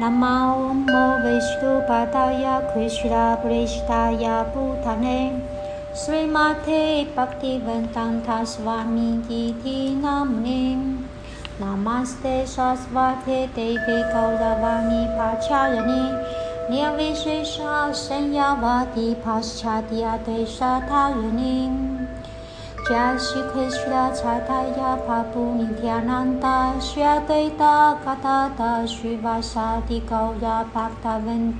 नमो ओ मो विष्णुपाताय खापृष्ठाय पूतने श्रीमाते भक्तिवन्तस्वामि दीथि नामुनि। नामास्ते शास्वा कौरवाणी पाच्छायणी नियमेशेषय्याति पाश्चात्यै साथायिनी 加西克西拉查塔亚帕布尼亚南达西亚德达卡塔达西瓦沙迪高亚帕塔文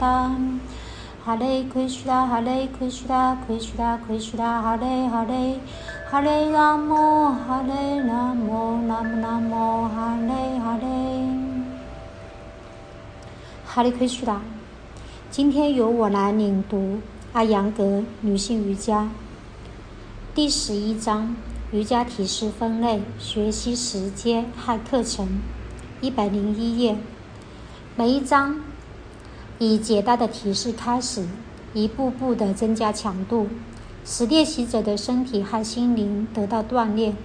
哈雷克西拉哈雷克西拉克西拉克西哈雷哈雷哈雷拉摩哈雷拉摩哈雷哈雷哈雷克西拉，今天由我来领读阿扬格女性瑜伽。第十一章瑜伽体式分类学习时间和课程，一百零一页。每一章以简单的提示开始，一步步的增加强度，使练习者的身体和心灵得到锻炼，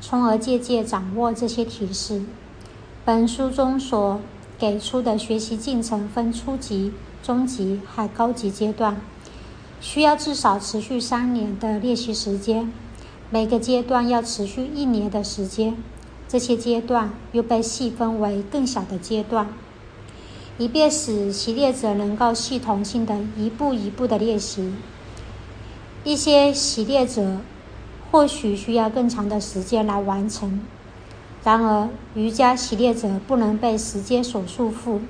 从而渐渐掌握这些提示。本书中所给出的学习进程分初级、中级和高级阶段。需要至少持续三年的练习时间，每个阶段要持续一年的时间。这些阶段又被细分为更小的阶段，以便使习练者能够系统性的一步一步的练习。一些习练者或许需要更长的时间来完成。然而，瑜伽习练者不能被时间所束缚，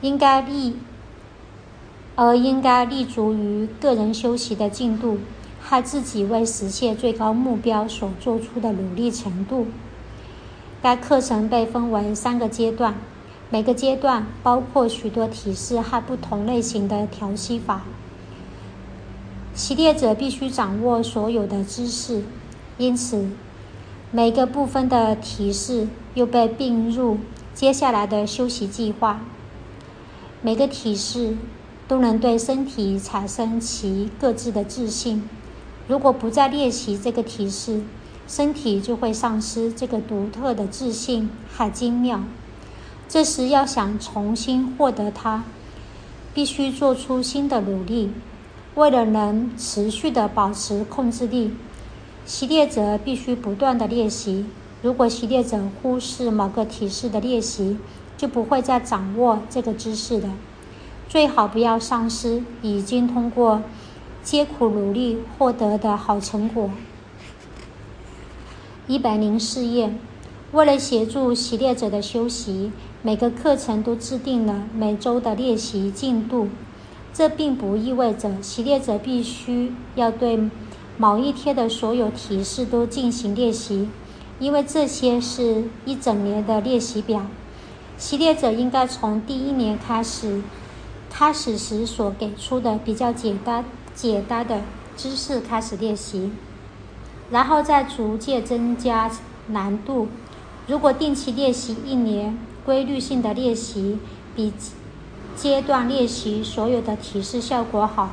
应该立。而应该立足于个人修习的进度和自己为实现最高目标所做出的努力程度。该课程被分为三个阶段，每个阶段包括许多体式和不同类型的调息法。习练者必须掌握所有的知识，因此每个部分的体式又被并入接下来的修习计划。每个体式。都能对身体产生其各自的自信。如果不再练习这个提示，身体就会丧失这个独特的自信和精妙。这时要想重新获得它，必须做出新的努力。为了能持续的保持控制力，习练者必须不断的练习。如果习练者忽视某个提示的练习，就不会再掌握这个知识的。最好不要丧失已经通过艰苦努力获得的好成果。一百零四页，为了协助习练者的修习，每个课程都制定了每周的练习进度。这并不意味着习练者必须要对某一天的所有提示都进行练习，因为这些是一整年的练习表。习练者应该从第一年开始。开始时所给出的比较简单、简单的知识开始练习，然后再逐渐增加难度。如果定期练习一年，规律性的练习比阶段练习所有的提示效果好。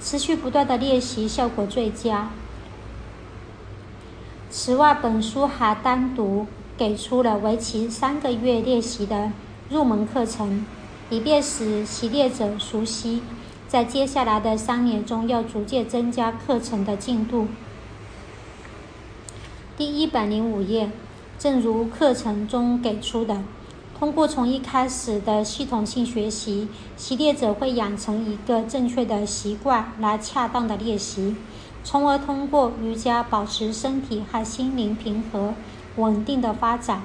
持续不断的练习效果最佳。此外，本书还单独给出了为期三个月练习的入门课程。以便使习练者熟悉，在接下来的三年中要逐渐增加课程的进度。第一百零五页，正如课程中给出的，通过从一开始的系统性学习，习练者会养成一个正确的习惯来恰当的练习，从而通过瑜伽保持身体和心灵平和、稳定的发展。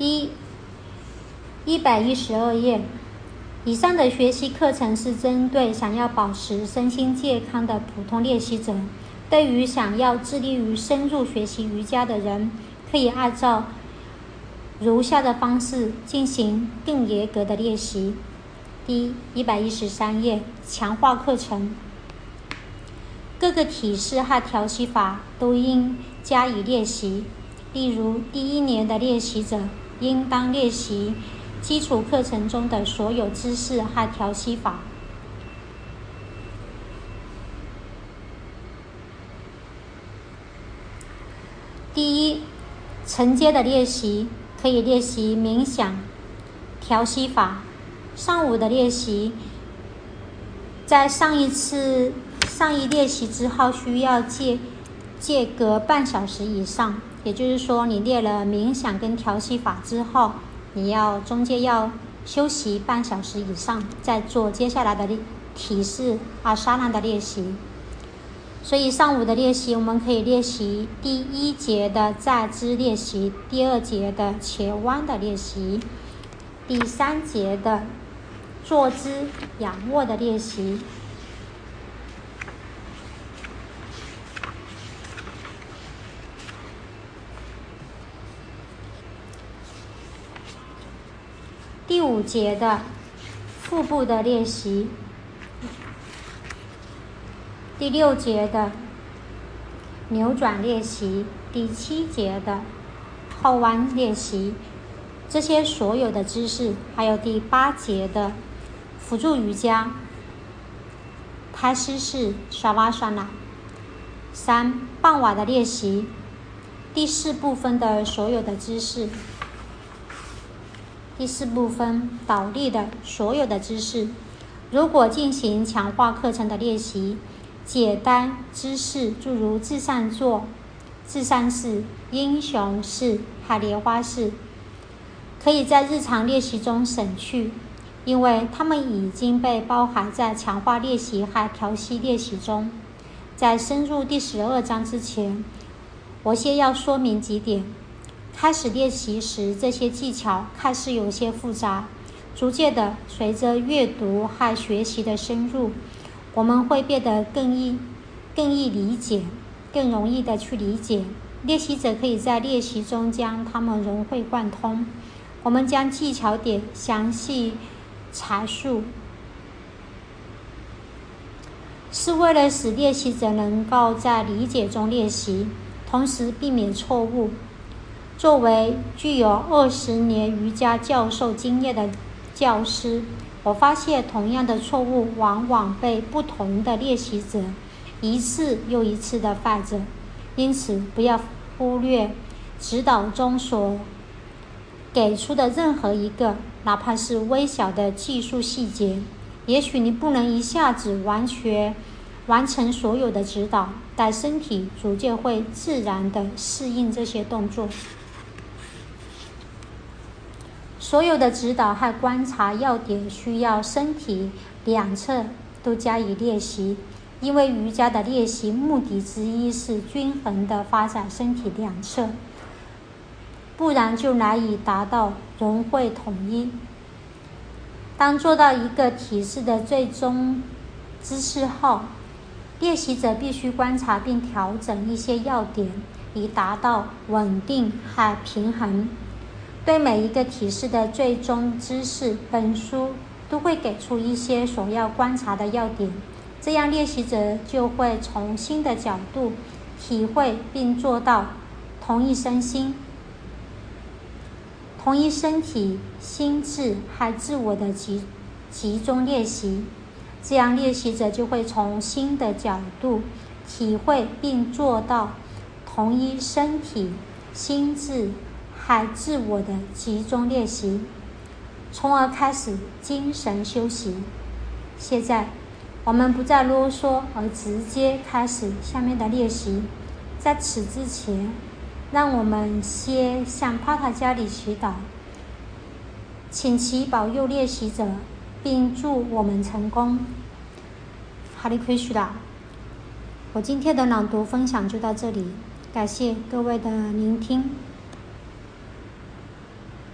第一百一十二页，以上的学习课程是针对想要保持身心健康的普通练习者。对于想要致力于深入学习瑜伽的人，可以按照如下的方式进行更严格的练习。第一百一十三页，强化课程，各个体式和调息法都应加以练习。例如，第一年的练习者。应当练习基础课程中的所有姿势和调息法。第一承接的练习可以练习冥想调息法。上午的练习在上一次上一练习之后需要间间隔半小时以上。也就是说，你练了冥想跟调息法之后，你要中间要休息半小时以上，再做接下来的体式阿沙那的练习。所以上午的练习，我们可以练习第一节的站姿练习，第二节的前弯的练习，第三节的。坐姿仰卧的练习。第五节的腹部的练习。第六节的扭转练习。第七节的后弯练习。这些所有的姿势，还有第八节的。辅助瑜伽，胎式式沙瓦沙那。三傍晚的练习，第四部分的所有的姿势。第四部分倒立的所有的姿势。如果进行强化课程的练习，简单姿势诸如自上坐、自上式、英雄式、海莲花式，可以在日常练习中省去。因为它们已经被包含在强化练习和调息练习中。在深入第十二章之前，我先要说明几点。开始练习时，这些技巧看似有些复杂。逐渐的，随着阅读和学习的深入，我们会变得更易、更易理解，更容易的去理解。练习者可以在练习中将它们融会贯通。我们将技巧点详细。阐述是为了使练习者能够在理解中练习，同时避免错误。作为具有二十年瑜伽教授经验的教师，我发现同样的错误往往被不同的练习者一次又一次的犯着。因此，不要忽略指导中所给出的任何一个。哪怕是微小的技术细节，也许你不能一下子完全完成所有的指导，但身体逐渐会自然地适应这些动作。所有的指导和观察要点需要身体两侧都加以练习，因为瑜伽的练习目的之一是均衡的发展身体两侧。不然就难以达到融会统一。当做到一个体式的最终姿势后，练习者必须观察并调整一些要点，以达到稳定和平衡。对每一个体式的最终姿势，本书都会给出一些所要观察的要点，这样练习者就会从新的角度体会并做到同一身心。同一身体、心智和自我的集集中练习，这样练习者就会从新的角度体会并做到同一身体、心智还自我的集中练习，从而开始精神休息。现在，我们不再啰嗦，而直接开始下面的练习。在此之前。让我们先向帕塔加里祈祷，请其保佑练习者，并祝我们成功。哈利奎许达，我今天的朗读分享就到这里，感谢各位的聆听。